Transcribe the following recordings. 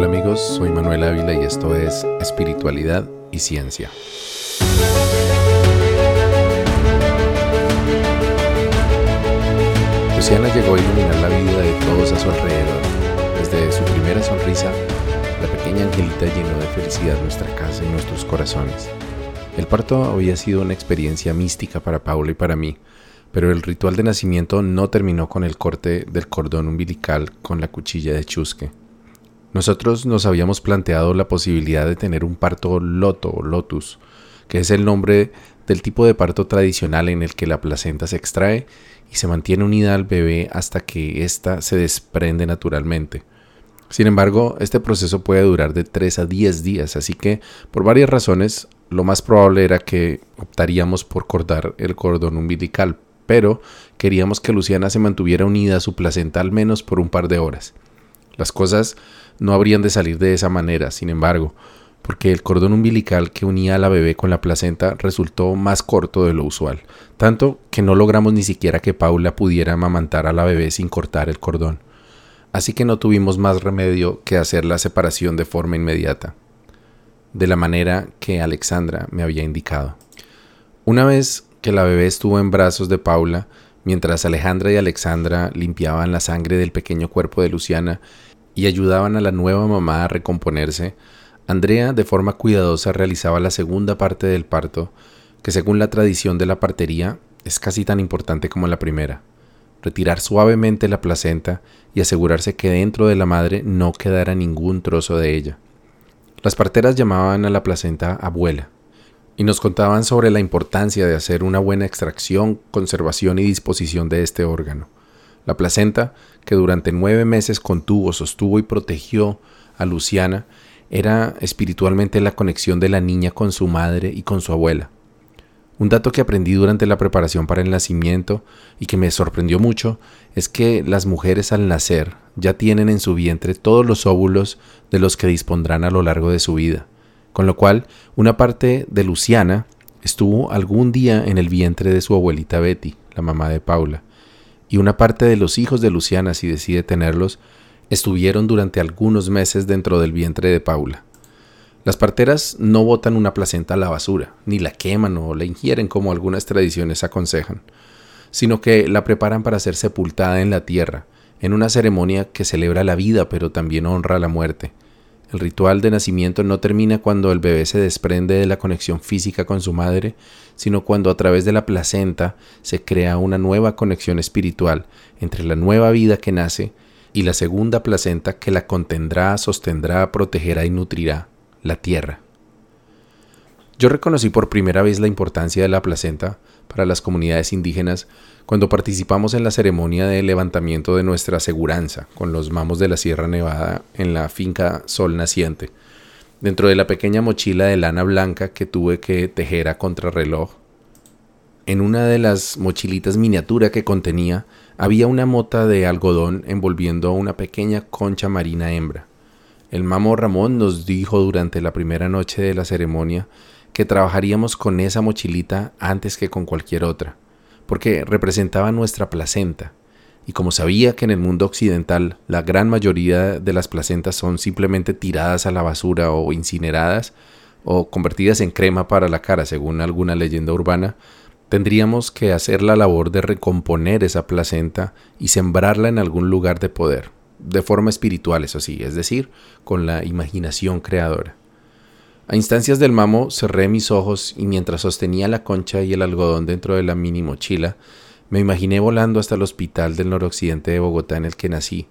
Hola amigos, soy Manuel Ávila y esto es Espiritualidad y Ciencia. Luciana llegó a iluminar la vida de todos a su alrededor. Desde su primera sonrisa, la pequeña angelita llenó de felicidad nuestra casa y nuestros corazones. El parto había sido una experiencia mística para Paula y para mí, pero el ritual de nacimiento no terminó con el corte del cordón umbilical con la cuchilla de chusque. Nosotros nos habíamos planteado la posibilidad de tener un parto loto o lotus, que es el nombre del tipo de parto tradicional en el que la placenta se extrae y se mantiene unida al bebé hasta que ésta se desprende naturalmente. Sin embargo, este proceso puede durar de 3 a 10 días, así que por varias razones lo más probable era que optaríamos por cortar el cordón umbilical, pero queríamos que Luciana se mantuviera unida a su placenta al menos por un par de horas. Las cosas no habrían de salir de esa manera, sin embargo, porque el cordón umbilical que unía a la bebé con la placenta resultó más corto de lo usual, tanto que no logramos ni siquiera que Paula pudiera amamantar a la bebé sin cortar el cordón. Así que no tuvimos más remedio que hacer la separación de forma inmediata, de la manera que Alexandra me había indicado. Una vez que la bebé estuvo en brazos de Paula, mientras Alejandra y Alexandra limpiaban la sangre del pequeño cuerpo de Luciana y ayudaban a la nueva mamá a recomponerse, Andrea de forma cuidadosa realizaba la segunda parte del parto, que según la tradición de la partería es casi tan importante como la primera. Retirar suavemente la placenta y asegurarse que dentro de la madre no quedara ningún trozo de ella. Las parteras llamaban a la placenta abuela y nos contaban sobre la importancia de hacer una buena extracción, conservación y disposición de este órgano. La placenta, que durante nueve meses contuvo, sostuvo y protegió a Luciana, era espiritualmente la conexión de la niña con su madre y con su abuela. Un dato que aprendí durante la preparación para el nacimiento y que me sorprendió mucho es que las mujeres al nacer ya tienen en su vientre todos los óvulos de los que dispondrán a lo largo de su vida, con lo cual una parte de Luciana estuvo algún día en el vientre de su abuelita Betty, la mamá de Paula, y una parte de los hijos de Luciana, si decide tenerlos, estuvieron durante algunos meses dentro del vientre de Paula. Las parteras no botan una placenta a la basura, ni la queman o la ingieren como algunas tradiciones aconsejan, sino que la preparan para ser sepultada en la tierra, en una ceremonia que celebra la vida pero también honra la muerte. El ritual de nacimiento no termina cuando el bebé se desprende de la conexión física con su madre, sino cuando a través de la placenta se crea una nueva conexión espiritual entre la nueva vida que nace y la segunda placenta que la contendrá, sostendrá, protegerá y nutrirá, la tierra. Yo reconocí por primera vez la importancia de la placenta para las comunidades indígenas cuando participamos en la ceremonia de levantamiento de nuestra aseguranza con los mamos de la Sierra Nevada en la finca Sol Naciente, dentro de la pequeña mochila de lana blanca que tuve que tejer a contrarreloj. En una de las mochilitas miniatura que contenía había una mota de algodón envolviendo una pequeña concha marina hembra. El mamo Ramón nos dijo durante la primera noche de la ceremonia que trabajaríamos con esa mochilita antes que con cualquier otra porque representaba nuestra placenta. Y como sabía que en el mundo occidental la gran mayoría de las placentas son simplemente tiradas a la basura o incineradas o convertidas en crema para la cara, según alguna leyenda urbana, tendríamos que hacer la labor de recomponer esa placenta y sembrarla en algún lugar de poder, de forma espiritual, eso sí, es decir, con la imaginación creadora. A instancias del mamo cerré mis ojos y mientras sostenía la concha y el algodón dentro de la mini mochila, me imaginé volando hasta el hospital del noroccidente de Bogotá en el que nací,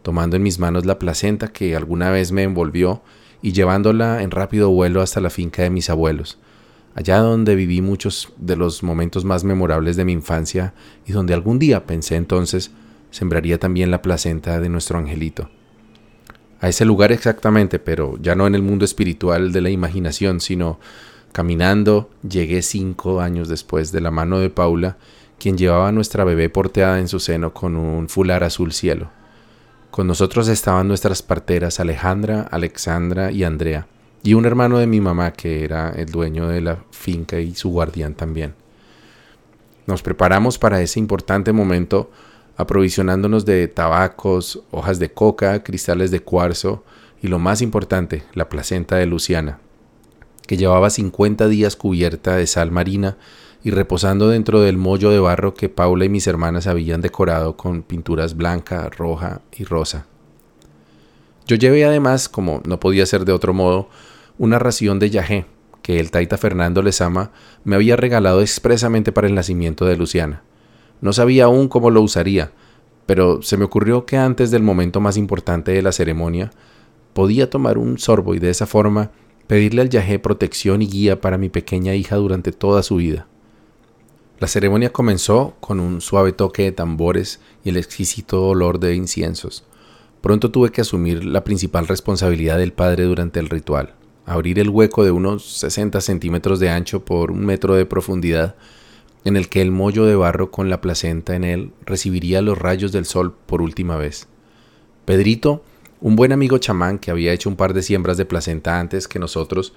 tomando en mis manos la placenta que alguna vez me envolvió y llevándola en rápido vuelo hasta la finca de mis abuelos, allá donde viví muchos de los momentos más memorables de mi infancia y donde algún día pensé entonces sembraría también la placenta de nuestro angelito a ese lugar exactamente, pero ya no en el mundo espiritual de la imaginación, sino caminando llegué cinco años después de la mano de Paula, quien llevaba a nuestra bebé porteada en su seno con un fular azul cielo. Con nosotros estaban nuestras parteras Alejandra, Alexandra y Andrea, y un hermano de mi mamá que era el dueño de la finca y su guardián también. Nos preparamos para ese importante momento aprovisionándonos de tabacos, hojas de coca, cristales de cuarzo y lo más importante, la placenta de Luciana, que llevaba 50 días cubierta de sal marina y reposando dentro del mollo de barro que Paula y mis hermanas habían decorado con pinturas blanca, roja y rosa. Yo llevé además, como no podía ser de otro modo, una ración de yagé que el taita Fernando Lezama me había regalado expresamente para el nacimiento de Luciana. No sabía aún cómo lo usaría, pero se me ocurrió que antes del momento más importante de la ceremonia podía tomar un sorbo y de esa forma pedirle al yagé protección y guía para mi pequeña hija durante toda su vida. La ceremonia comenzó con un suave toque de tambores y el exquisito olor de inciensos. Pronto tuve que asumir la principal responsabilidad del padre durante el ritual, abrir el hueco de unos 60 centímetros de ancho por un metro de profundidad, en el que el mollo de barro con la placenta en él recibiría los rayos del sol por última vez. Pedrito un buen amigo chamán que había hecho un par de siembras de placenta antes que nosotros,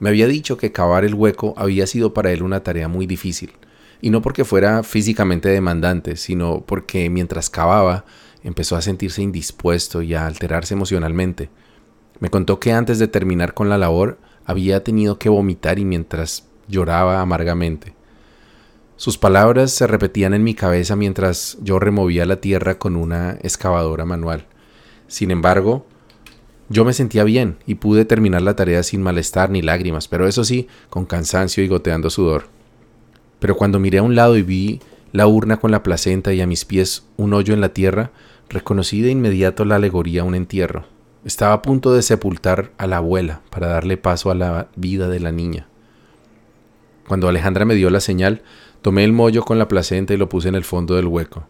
me había dicho que cavar el hueco había sido para él una tarea muy difícil, y no porque fuera físicamente demandante, sino porque mientras cavaba empezó a sentirse indispuesto y a alterarse emocionalmente. Me contó que antes de terminar con la labor había tenido que vomitar y mientras lloraba amargamente. Sus palabras se repetían en mi cabeza mientras yo removía la tierra con una excavadora manual. Sin embargo, yo me sentía bien y pude terminar la tarea sin malestar ni lágrimas, pero eso sí, con cansancio y goteando sudor. Pero cuando miré a un lado y vi la urna con la placenta y a mis pies un hoyo en la tierra, reconocí de inmediato la alegoría a un entierro. Estaba a punto de sepultar a la abuela para darle paso a la vida de la niña. Cuando Alejandra me dio la señal, tomé el mollo con la placenta y lo puse en el fondo del hueco.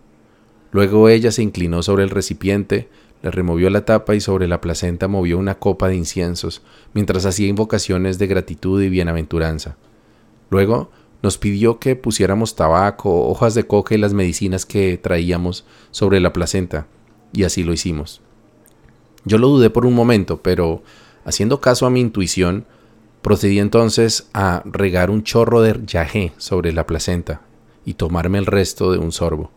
Luego ella se inclinó sobre el recipiente, le removió la tapa y sobre la placenta movió una copa de inciensos, mientras hacía invocaciones de gratitud y bienaventuranza. Luego nos pidió que pusiéramos tabaco, hojas de coca y las medicinas que traíamos sobre la placenta, y así lo hicimos. Yo lo dudé por un momento, pero, haciendo caso a mi intuición, procedí entonces a regar un chorro de yagé sobre la placenta y tomarme el resto de un sorbo.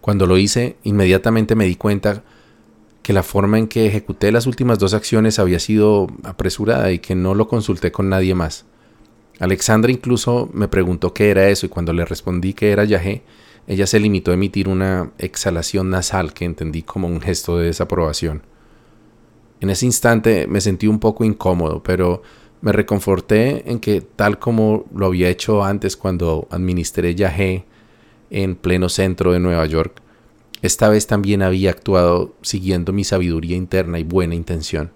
Cuando lo hice, inmediatamente me di cuenta que la forma en que ejecuté las últimas dos acciones había sido apresurada y que no lo consulté con nadie más. Alexandra incluso me preguntó qué era eso y cuando le respondí que era yagé, ella se limitó a emitir una exhalación nasal que entendí como un gesto de desaprobación. En ese instante me sentí un poco incómodo, pero me reconforté en que tal como lo había hecho antes cuando administré yagé en pleno centro de Nueva York, esta vez también había actuado siguiendo mi sabiduría interna y buena intención.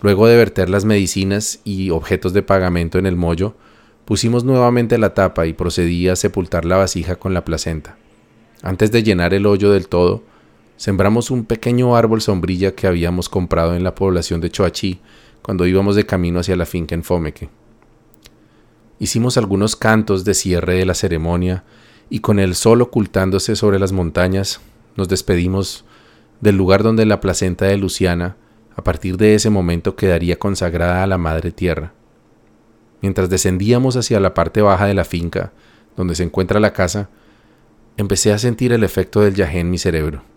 Luego de verter las medicinas y objetos de pagamento en el mollo, pusimos nuevamente la tapa y procedí a sepultar la vasija con la placenta. Antes de llenar el hoyo del todo, sembramos un pequeño árbol sombrilla que habíamos comprado en la población de Choachí cuando íbamos de camino hacia la finca en Fomeque. Hicimos algunos cantos de cierre de la ceremonia y con el sol ocultándose sobre las montañas, nos despedimos del lugar donde la placenta de Luciana a partir de ese momento quedaría consagrada a la Madre Tierra. Mientras descendíamos hacia la parte baja de la finca, donde se encuentra la casa, empecé a sentir el efecto del yagé en mi cerebro.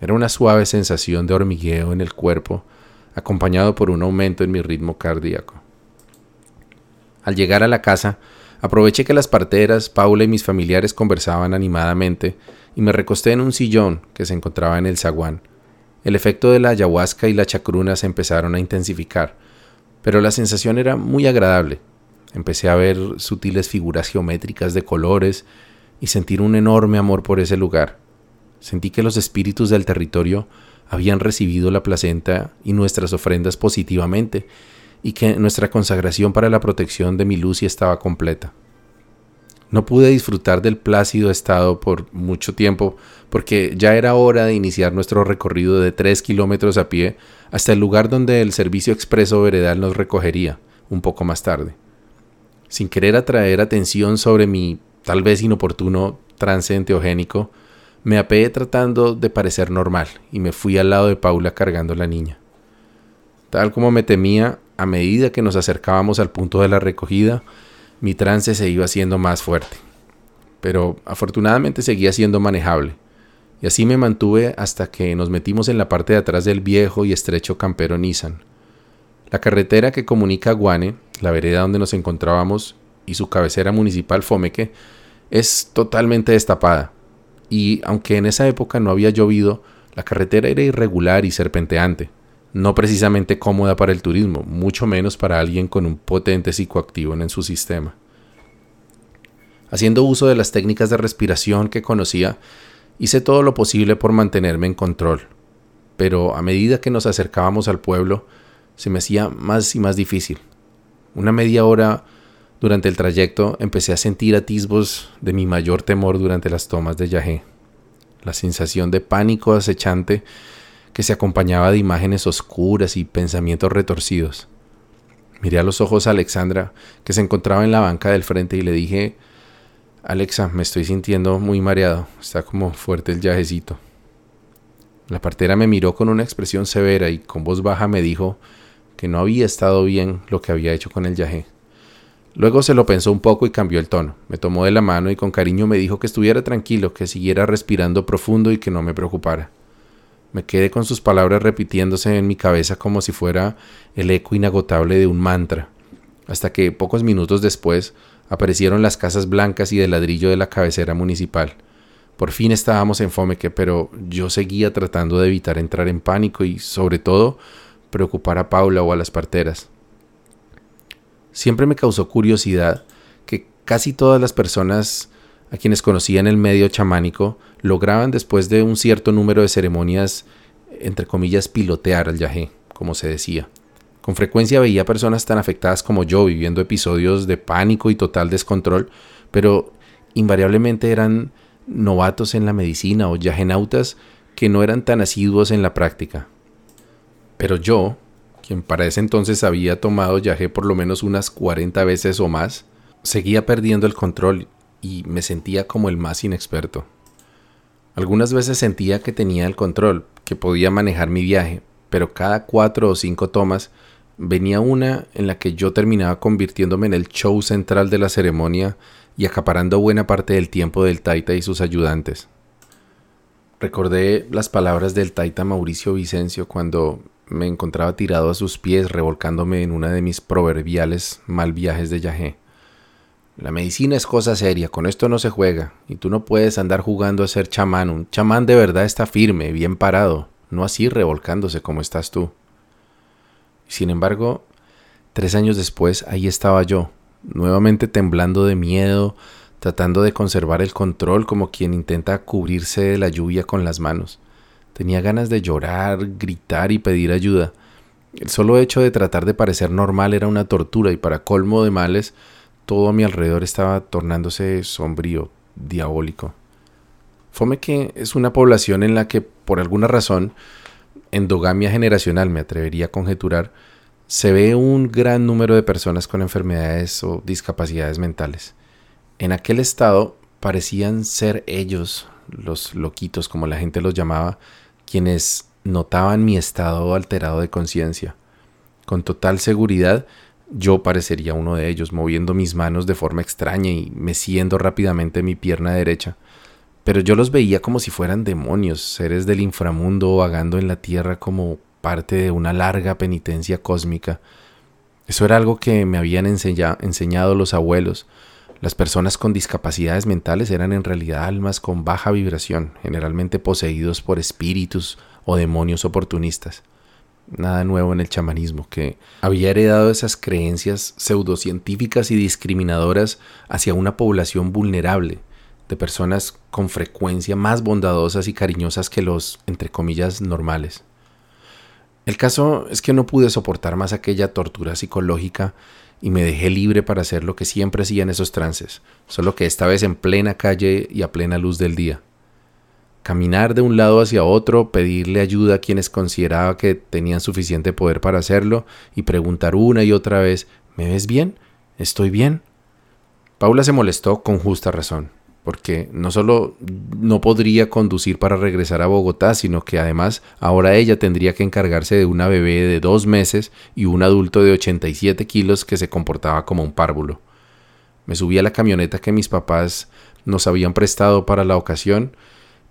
Era una suave sensación de hormigueo en el cuerpo, acompañado por un aumento en mi ritmo cardíaco. Al llegar a la casa, Aproveché que las parteras, Paula y mis familiares conversaban animadamente y me recosté en un sillón que se encontraba en el zaguán. El efecto de la ayahuasca y la chacruna se empezaron a intensificar, pero la sensación era muy agradable. Empecé a ver sutiles figuras geométricas de colores y sentir un enorme amor por ese lugar. Sentí que los espíritus del territorio habían recibido la placenta y nuestras ofrendas positivamente y que nuestra consagración para la protección de mi Lucy estaba completa. No pude disfrutar del plácido estado por mucho tiempo porque ya era hora de iniciar nuestro recorrido de tres kilómetros a pie hasta el lugar donde el servicio expreso veredal nos recogería un poco más tarde. Sin querer atraer atención sobre mi tal vez inoportuno trance enteogénico, me apeé tratando de parecer normal y me fui al lado de Paula cargando la niña. Tal como me temía, a medida que nos acercábamos al punto de la recogida, mi trance se iba haciendo más fuerte. Pero afortunadamente seguía siendo manejable, y así me mantuve hasta que nos metimos en la parte de atrás del viejo y estrecho campero Nissan. La carretera que comunica Guane, la vereda donde nos encontrábamos, y su cabecera municipal Fomeque, es totalmente destapada. Y aunque en esa época no había llovido, la carretera era irregular y serpenteante, no precisamente cómoda para el turismo, mucho menos para alguien con un potente psicoactivo en su sistema. Haciendo uso de las técnicas de respiración que conocía, hice todo lo posible por mantenerme en control, pero a medida que nos acercábamos al pueblo, se me hacía más y más difícil. Una media hora durante el trayecto empecé a sentir atisbos de mi mayor temor durante las tomas de Yahé. La sensación de pánico acechante que se acompañaba de imágenes oscuras y pensamientos retorcidos. Miré a los ojos a Alexandra, que se encontraba en la banca del frente, y le dije, Alexa, me estoy sintiendo muy mareado, está como fuerte el yajecito. La partera me miró con una expresión severa y con voz baja me dijo que no había estado bien lo que había hecho con el yaje. Luego se lo pensó un poco y cambió el tono. Me tomó de la mano y con cariño me dijo que estuviera tranquilo, que siguiera respirando profundo y que no me preocupara. Me quedé con sus palabras repitiéndose en mi cabeza como si fuera el eco inagotable de un mantra, hasta que pocos minutos después aparecieron las casas blancas y de ladrillo de la cabecera municipal. Por fin estábamos en Fomeque, pero yo seguía tratando de evitar entrar en pánico y, sobre todo, preocupar a Paula o a las parteras. Siempre me causó curiosidad que casi todas las personas a quienes conocía en el medio chamánico lograban después de un cierto número de ceremonias, entre comillas, pilotear al yajé, como se decía. Con frecuencia veía personas tan afectadas como yo viviendo episodios de pánico y total descontrol, pero invariablemente eran novatos en la medicina o yajenautas que no eran tan asiduos en la práctica. Pero yo, quien para ese entonces había tomado yajé por lo menos unas 40 veces o más, seguía perdiendo el control y me sentía como el más inexperto. Algunas veces sentía que tenía el control, que podía manejar mi viaje, pero cada cuatro o cinco tomas venía una en la que yo terminaba convirtiéndome en el show central de la ceremonia y acaparando buena parte del tiempo del Taita y sus ayudantes. Recordé las palabras del Taita Mauricio Vicencio cuando me encontraba tirado a sus pies revolcándome en una de mis proverbiales mal viajes de Yahé. La medicina es cosa seria, con esto no se juega, y tú no puedes andar jugando a ser chamán. Un chamán de verdad está firme, bien parado, no así revolcándose como estás tú. Sin embargo, tres años después, ahí estaba yo, nuevamente temblando de miedo, tratando de conservar el control como quien intenta cubrirse de la lluvia con las manos. Tenía ganas de llorar, gritar y pedir ayuda. El solo hecho de tratar de parecer normal era una tortura y para colmo de males, todo a mi alrededor estaba tornándose sombrío, diabólico. Fome que es una población en la que, por alguna razón, endogamia generacional, me atrevería a conjeturar, se ve un gran número de personas con enfermedades o discapacidades mentales. En aquel estado parecían ser ellos, los loquitos como la gente los llamaba, quienes notaban mi estado alterado de conciencia. Con total seguridad yo parecería uno de ellos, moviendo mis manos de forma extraña y meciendo rápidamente mi pierna derecha. Pero yo los veía como si fueran demonios, seres del inframundo vagando en la tierra como parte de una larga penitencia cósmica. Eso era algo que me habían enseñado los abuelos. Las personas con discapacidades mentales eran en realidad almas con baja vibración, generalmente poseídos por espíritus o demonios oportunistas nada nuevo en el chamanismo, que había heredado esas creencias pseudocientíficas y discriminadoras hacia una población vulnerable, de personas con frecuencia más bondadosas y cariñosas que los, entre comillas, normales. El caso es que no pude soportar más aquella tortura psicológica y me dejé libre para hacer lo que siempre hacía en esos trances, solo que esta vez en plena calle y a plena luz del día caminar de un lado hacia otro, pedirle ayuda a quienes consideraba que tenían suficiente poder para hacerlo y preguntar una y otra vez, ¿me ves bien? ¿Estoy bien? Paula se molestó con justa razón, porque no solo no podría conducir para regresar a Bogotá, sino que además ahora ella tendría que encargarse de una bebé de dos meses y un adulto de 87 kilos que se comportaba como un párvulo. Me subí a la camioneta que mis papás nos habían prestado para la ocasión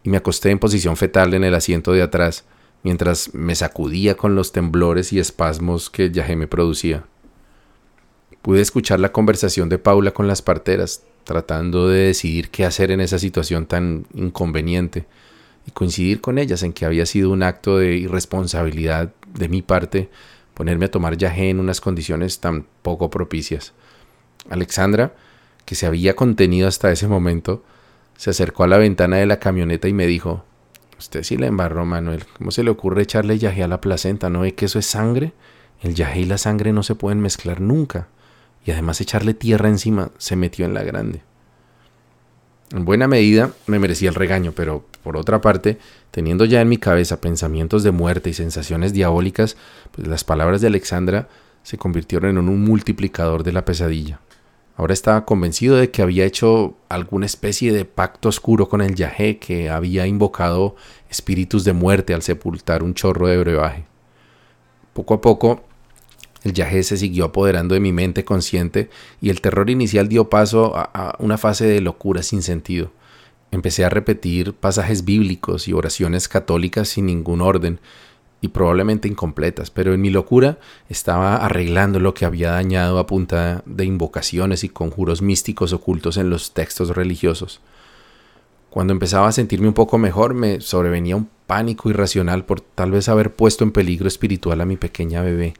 y me acosté en posición fetal en el asiento de atrás, mientras me sacudía con los temblores y espasmos que yaje me producía. Pude escuchar la conversación de Paula con las parteras, tratando de decidir qué hacer en esa situación tan inconveniente, y coincidir con ellas en que había sido un acto de irresponsabilidad de mi parte ponerme a tomar yagé en unas condiciones tan poco propicias. Alexandra, que se había contenido hasta ese momento, se acercó a la ventana de la camioneta y me dijo, Usted sí le embarró, Manuel. ¿Cómo se le ocurre echarle yagé a la placenta? ¿No ve que eso es sangre? El yagé y la sangre no se pueden mezclar nunca. Y además echarle tierra encima se metió en la grande. En buena medida me merecía el regaño, pero por otra parte, teniendo ya en mi cabeza pensamientos de muerte y sensaciones diabólicas, pues las palabras de Alexandra se convirtieron en un multiplicador de la pesadilla. Ahora estaba convencido de que había hecho alguna especie de pacto oscuro con el Yahé, que había invocado espíritus de muerte al sepultar un chorro de brebaje. Poco a poco, el Yahé se siguió apoderando de mi mente consciente y el terror inicial dio paso a, a una fase de locura sin sentido. Empecé a repetir pasajes bíblicos y oraciones católicas sin ningún orden, y probablemente incompletas, pero en mi locura estaba arreglando lo que había dañado a punta de invocaciones y conjuros místicos ocultos en los textos religiosos. Cuando empezaba a sentirme un poco mejor, me sobrevenía un pánico irracional por tal vez haber puesto en peligro espiritual a mi pequeña bebé.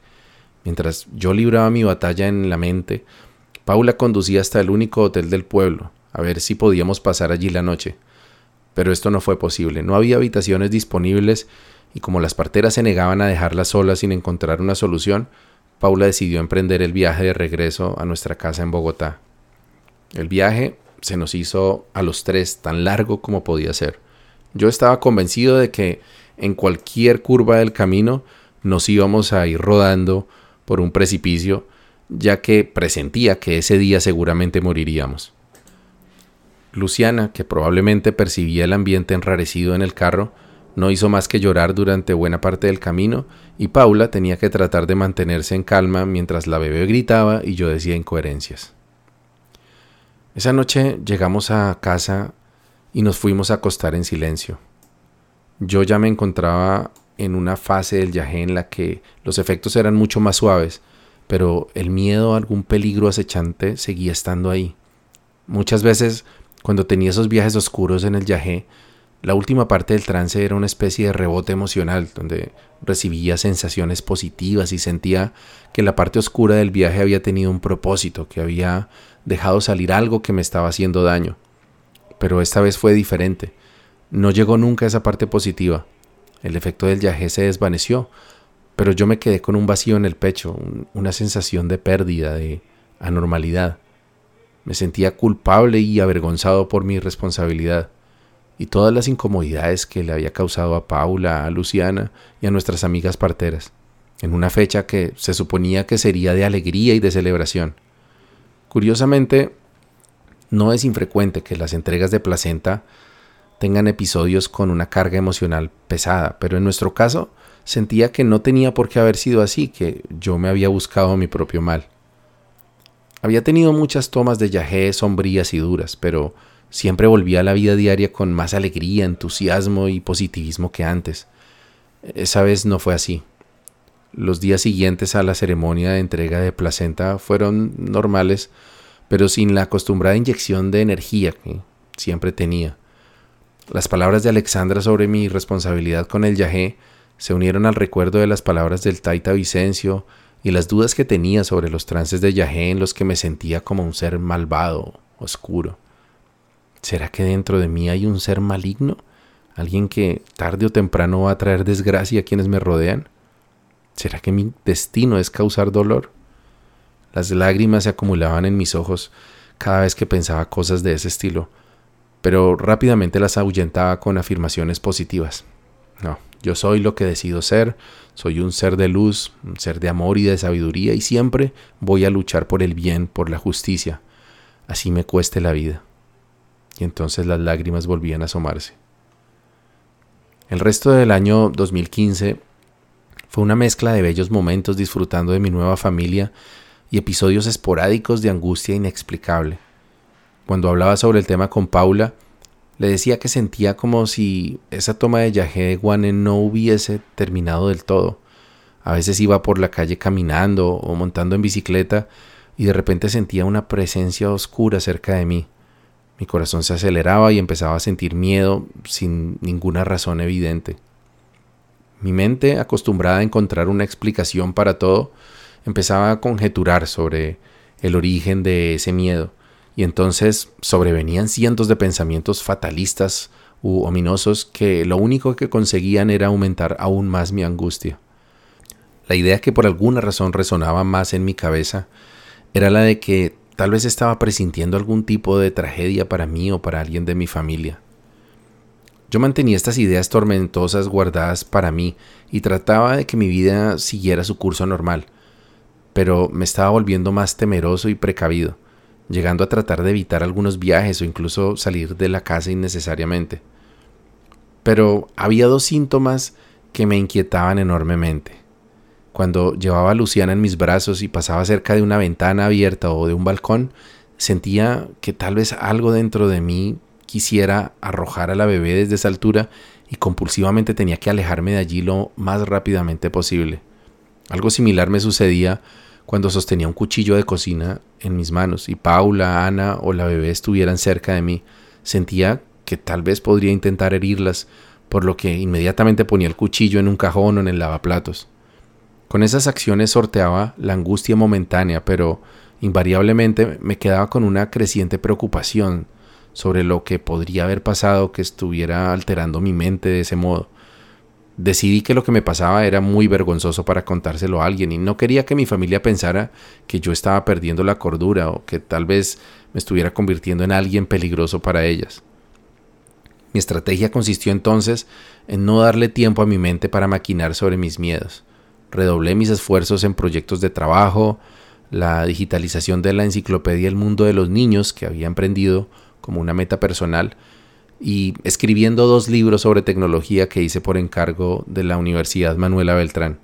Mientras yo libraba mi batalla en la mente, Paula conducía hasta el único hotel del pueblo, a ver si podíamos pasar allí la noche. Pero esto no fue posible, no había habitaciones disponibles y como las parteras se negaban a dejarla sola sin encontrar una solución, Paula decidió emprender el viaje de regreso a nuestra casa en Bogotá. El viaje se nos hizo a los tres tan largo como podía ser. Yo estaba convencido de que en cualquier curva del camino nos íbamos a ir rodando por un precipicio, ya que presentía que ese día seguramente moriríamos. Luciana, que probablemente percibía el ambiente enrarecido en el carro, no hizo más que llorar durante buena parte del camino y Paula tenía que tratar de mantenerse en calma mientras la bebé gritaba y yo decía incoherencias. Esa noche llegamos a casa y nos fuimos a acostar en silencio. Yo ya me encontraba en una fase del viaje en la que los efectos eran mucho más suaves, pero el miedo a algún peligro acechante seguía estando ahí. Muchas veces, cuando tenía esos viajes oscuros en el viaje, la última parte del trance era una especie de rebote emocional, donde recibía sensaciones positivas y sentía que la parte oscura del viaje había tenido un propósito, que había dejado salir algo que me estaba haciendo daño. Pero esta vez fue diferente. No llegó nunca esa parte positiva. El efecto del viaje se desvaneció, pero yo me quedé con un vacío en el pecho, una sensación de pérdida, de anormalidad. Me sentía culpable y avergonzado por mi responsabilidad y todas las incomodidades que le había causado a Paula, a Luciana y a nuestras amigas parteras, en una fecha que se suponía que sería de alegría y de celebración. Curiosamente, no es infrecuente que las entregas de placenta tengan episodios con una carga emocional pesada, pero en nuestro caso sentía que no tenía por qué haber sido así, que yo me había buscado mi propio mal. Había tenido muchas tomas de yagé sombrías y duras, pero Siempre volvía a la vida diaria con más alegría, entusiasmo y positivismo que antes. Esa vez no fue así. Los días siguientes a la ceremonia de entrega de placenta fueron normales, pero sin la acostumbrada inyección de energía que siempre tenía. Las palabras de Alexandra sobre mi responsabilidad con el yagé se unieron al recuerdo de las palabras del Taita Vicencio y las dudas que tenía sobre los trances de yagé en los que me sentía como un ser malvado, oscuro. ¿Será que dentro de mí hay un ser maligno? ¿Alguien que tarde o temprano va a traer desgracia a quienes me rodean? ¿Será que mi destino es causar dolor? Las lágrimas se acumulaban en mis ojos cada vez que pensaba cosas de ese estilo, pero rápidamente las ahuyentaba con afirmaciones positivas. No, yo soy lo que decido ser, soy un ser de luz, un ser de amor y de sabiduría y siempre voy a luchar por el bien, por la justicia, así me cueste la vida y entonces las lágrimas volvían a asomarse. El resto del año 2015 fue una mezcla de bellos momentos disfrutando de mi nueva familia y episodios esporádicos de angustia inexplicable. Cuando hablaba sobre el tema con Paula, Le decía que sentía como si esa toma de Yajé de Guane no hubiese terminado del todo. A veces iba por la calle caminando o montando en bicicleta y de repente sentía una presencia oscura cerca de mí. Mi corazón se aceleraba y empezaba a sentir miedo sin ninguna razón evidente. Mi mente, acostumbrada a encontrar una explicación para todo, empezaba a conjeturar sobre el origen de ese miedo, y entonces sobrevenían cientos de pensamientos fatalistas u ominosos que lo único que conseguían era aumentar aún más mi angustia. La idea que por alguna razón resonaba más en mi cabeza era la de que tal vez estaba presintiendo algún tipo de tragedia para mí o para alguien de mi familia. Yo mantenía estas ideas tormentosas guardadas para mí y trataba de que mi vida siguiera su curso normal, pero me estaba volviendo más temeroso y precavido, llegando a tratar de evitar algunos viajes o incluso salir de la casa innecesariamente. Pero había dos síntomas que me inquietaban enormemente. Cuando llevaba a Luciana en mis brazos y pasaba cerca de una ventana abierta o de un balcón, sentía que tal vez algo dentro de mí quisiera arrojar a la bebé desde esa altura y compulsivamente tenía que alejarme de allí lo más rápidamente posible. Algo similar me sucedía cuando sostenía un cuchillo de cocina en mis manos y Paula, Ana o la bebé estuvieran cerca de mí. Sentía que tal vez podría intentar herirlas, por lo que inmediatamente ponía el cuchillo en un cajón o en el lavaplatos. Con esas acciones sorteaba la angustia momentánea, pero invariablemente me quedaba con una creciente preocupación sobre lo que podría haber pasado que estuviera alterando mi mente de ese modo. Decidí que lo que me pasaba era muy vergonzoso para contárselo a alguien y no quería que mi familia pensara que yo estaba perdiendo la cordura o que tal vez me estuviera convirtiendo en alguien peligroso para ellas. Mi estrategia consistió entonces en no darle tiempo a mi mente para maquinar sobre mis miedos. Redoblé mis esfuerzos en proyectos de trabajo, la digitalización de la enciclopedia El Mundo de los Niños que había emprendido como una meta personal y escribiendo dos libros sobre tecnología que hice por encargo de la Universidad Manuela Beltrán.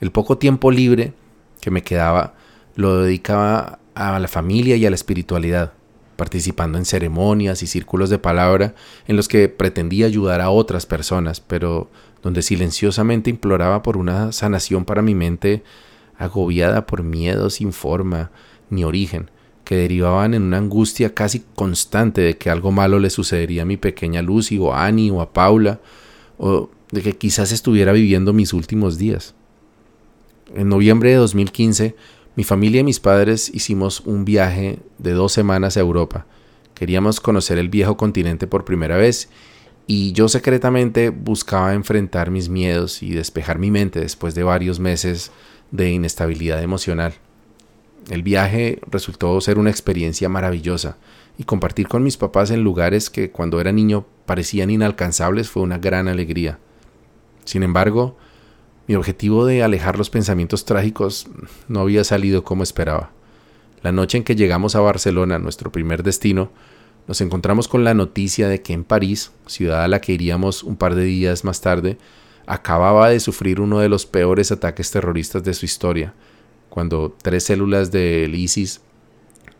El poco tiempo libre que me quedaba lo dedicaba a la familia y a la espiritualidad, participando en ceremonias y círculos de palabra en los que pretendía ayudar a otras personas, pero donde silenciosamente imploraba por una sanación para mi mente agobiada por miedo sin forma ni origen, que derivaban en una angustia casi constante de que algo malo le sucedería a mi pequeña Lucy o a Annie o a Paula, o de que quizás estuviera viviendo mis últimos días. En noviembre de 2015, mi familia y mis padres hicimos un viaje de dos semanas a Europa. Queríamos conocer el viejo continente por primera vez y yo secretamente buscaba enfrentar mis miedos y despejar mi mente después de varios meses de inestabilidad emocional. El viaje resultó ser una experiencia maravillosa y compartir con mis papás en lugares que cuando era niño parecían inalcanzables fue una gran alegría. Sin embargo, mi objetivo de alejar los pensamientos trágicos no había salido como esperaba. La noche en que llegamos a Barcelona, nuestro primer destino, nos encontramos con la noticia de que en París, ciudad a la que iríamos un par de días más tarde, acababa de sufrir uno de los peores ataques terroristas de su historia, cuando tres células del ISIS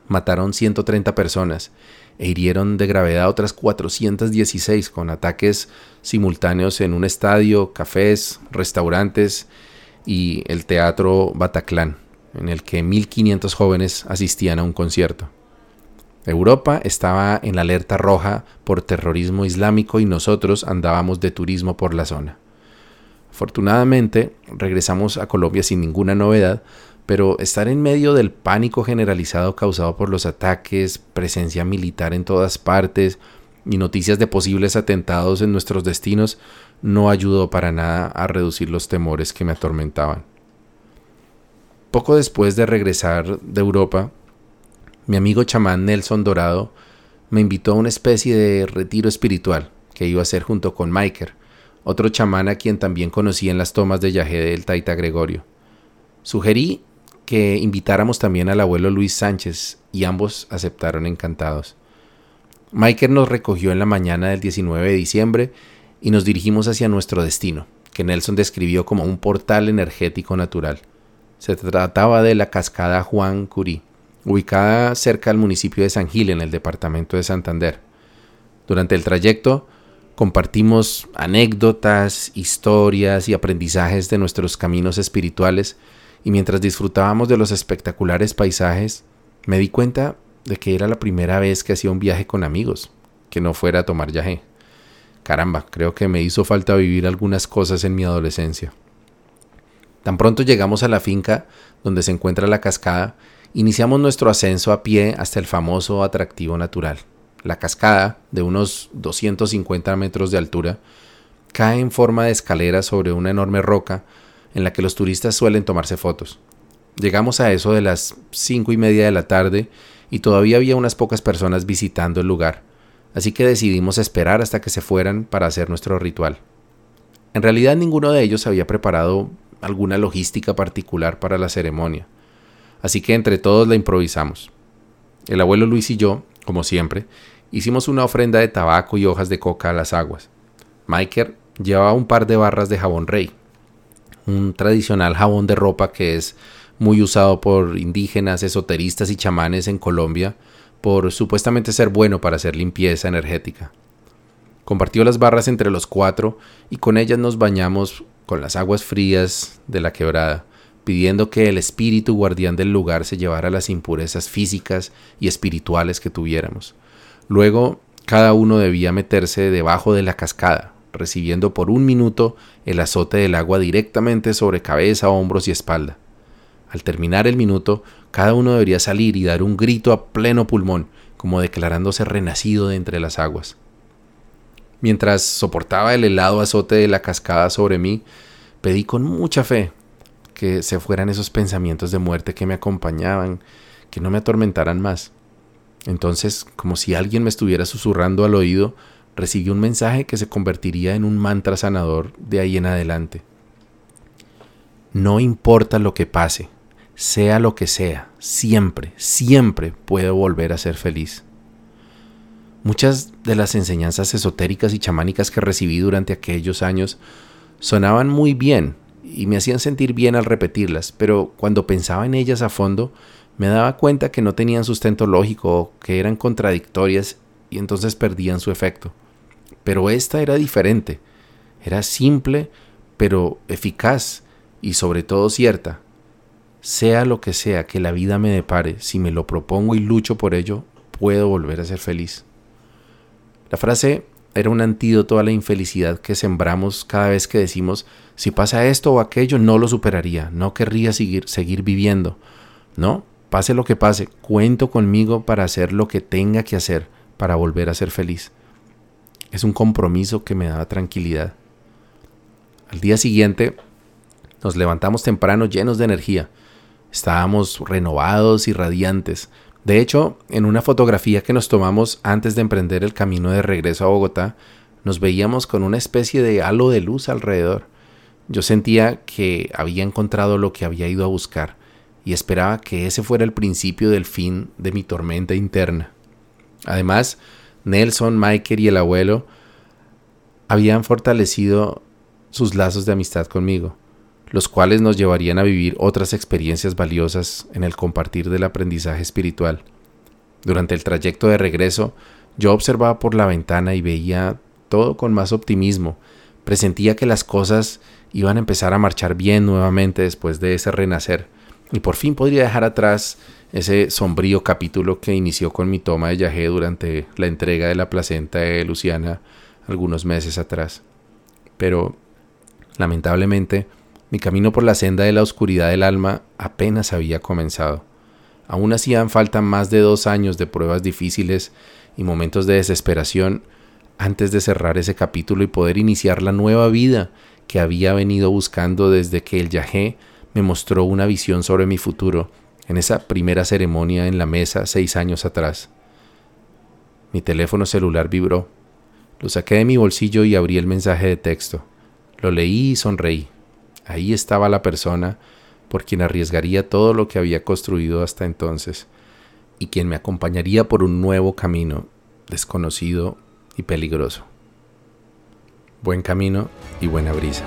mataron 130 personas e hirieron de gravedad otras 416 con ataques simultáneos en un estadio, cafés, restaurantes y el teatro Bataclan, en el que 1.500 jóvenes asistían a un concierto. Europa estaba en alerta roja por terrorismo islámico y nosotros andábamos de turismo por la zona. Afortunadamente, regresamos a Colombia sin ninguna novedad, pero estar en medio del pánico generalizado causado por los ataques, presencia militar en todas partes y noticias de posibles atentados en nuestros destinos no ayudó para nada a reducir los temores que me atormentaban. Poco después de regresar de Europa, mi amigo chamán Nelson Dorado me invitó a una especie de retiro espiritual que iba a hacer junto con Maiker, otro chamán a quien también conocí en las tomas de Yajé del Taita Gregorio. Sugerí que invitáramos también al abuelo Luis Sánchez y ambos aceptaron encantados. Michael nos recogió en la mañana del 19 de diciembre y nos dirigimos hacia nuestro destino, que Nelson describió como un portal energético natural. Se trataba de la cascada Juan Curí, ubicada cerca del municipio de San Gil en el departamento de Santander. Durante el trayecto compartimos anécdotas, historias y aprendizajes de nuestros caminos espirituales y mientras disfrutábamos de los espectaculares paisajes, me di cuenta de que era la primera vez que hacía un viaje con amigos, que no fuera a tomar viaje. Caramba, creo que me hizo falta vivir algunas cosas en mi adolescencia. Tan pronto llegamos a la finca donde se encuentra la cascada, iniciamos nuestro ascenso a pie hasta el famoso atractivo natural. La cascada, de unos 250 metros de altura, cae en forma de escalera sobre una enorme roca en la que los turistas suelen tomarse fotos. Llegamos a eso de las cinco y media de la tarde y todavía había unas pocas personas visitando el lugar, así que decidimos esperar hasta que se fueran para hacer nuestro ritual. En realidad ninguno de ellos había preparado alguna logística particular para la ceremonia, así que entre todos la improvisamos. El abuelo Luis y yo, como siempre, hicimos una ofrenda de tabaco y hojas de coca a las aguas. Michael llevaba un par de barras de jabón rey, un tradicional jabón de ropa que es muy usado por indígenas, esoteristas y chamanes en Colombia por supuestamente ser bueno para hacer limpieza energética. Compartió las barras entre los cuatro y con ellas nos bañamos con las aguas frías de la quebrada, pidiendo que el espíritu guardián del lugar se llevara las impurezas físicas y espirituales que tuviéramos. Luego, cada uno debía meterse debajo de la cascada, recibiendo por un minuto el azote del agua directamente sobre cabeza, hombros y espalda. Al terminar el minuto, cada uno debería salir y dar un grito a pleno pulmón, como declarándose renacido de entre las aguas. Mientras soportaba el helado azote de la cascada sobre mí, pedí con mucha fe que se fueran esos pensamientos de muerte que me acompañaban, que no me atormentaran más. Entonces, como si alguien me estuviera susurrando al oído, recibí un mensaje que se convertiría en un mantra sanador de ahí en adelante. No importa lo que pase, sea lo que sea, siempre, siempre puedo volver a ser feliz. Muchas de las enseñanzas esotéricas y chamánicas que recibí durante aquellos años sonaban muy bien y me hacían sentir bien al repetirlas, pero cuando pensaba en ellas a fondo, me daba cuenta que no tenían sustento lógico que eran contradictorias y entonces perdían su efecto. Pero esta era diferente, era simple, pero eficaz y sobre todo cierta. Sea lo que sea que la vida me depare, si me lo propongo y lucho por ello, puedo volver a ser feliz. La frase era un antídoto a la infelicidad que sembramos cada vez que decimos, si pasa esto o aquello, no lo superaría, no querría seguir, seguir viviendo. No, pase lo que pase, cuento conmigo para hacer lo que tenga que hacer para volver a ser feliz. Es un compromiso que me da tranquilidad. Al día siguiente nos levantamos temprano llenos de energía. Estábamos renovados y radiantes. De hecho, en una fotografía que nos tomamos antes de emprender el camino de regreso a Bogotá, nos veíamos con una especie de halo de luz alrededor. Yo sentía que había encontrado lo que había ido a buscar y esperaba que ese fuera el principio del fin de mi tormenta interna. Además, Nelson, Michael y el abuelo habían fortalecido sus lazos de amistad conmigo los cuales nos llevarían a vivir otras experiencias valiosas en el compartir del aprendizaje espiritual. Durante el trayecto de regreso, yo observaba por la ventana y veía todo con más optimismo. Presentía que las cosas iban a empezar a marchar bien nuevamente después de ese renacer, y por fin podría dejar atrás ese sombrío capítulo que inició con mi toma de yagé durante la entrega de la placenta de Luciana algunos meses atrás. Pero, lamentablemente, mi camino por la senda de la oscuridad del alma apenas había comenzado. Aún hacían falta más de dos años de pruebas difíciles y momentos de desesperación antes de cerrar ese capítulo y poder iniciar la nueva vida que había venido buscando desde que el Yahé me mostró una visión sobre mi futuro en esa primera ceremonia en la mesa seis años atrás. Mi teléfono celular vibró. Lo saqué de mi bolsillo y abrí el mensaje de texto. Lo leí y sonreí. Ahí estaba la persona por quien arriesgaría todo lo que había construido hasta entonces y quien me acompañaría por un nuevo camino desconocido y peligroso. Buen camino y buena brisa.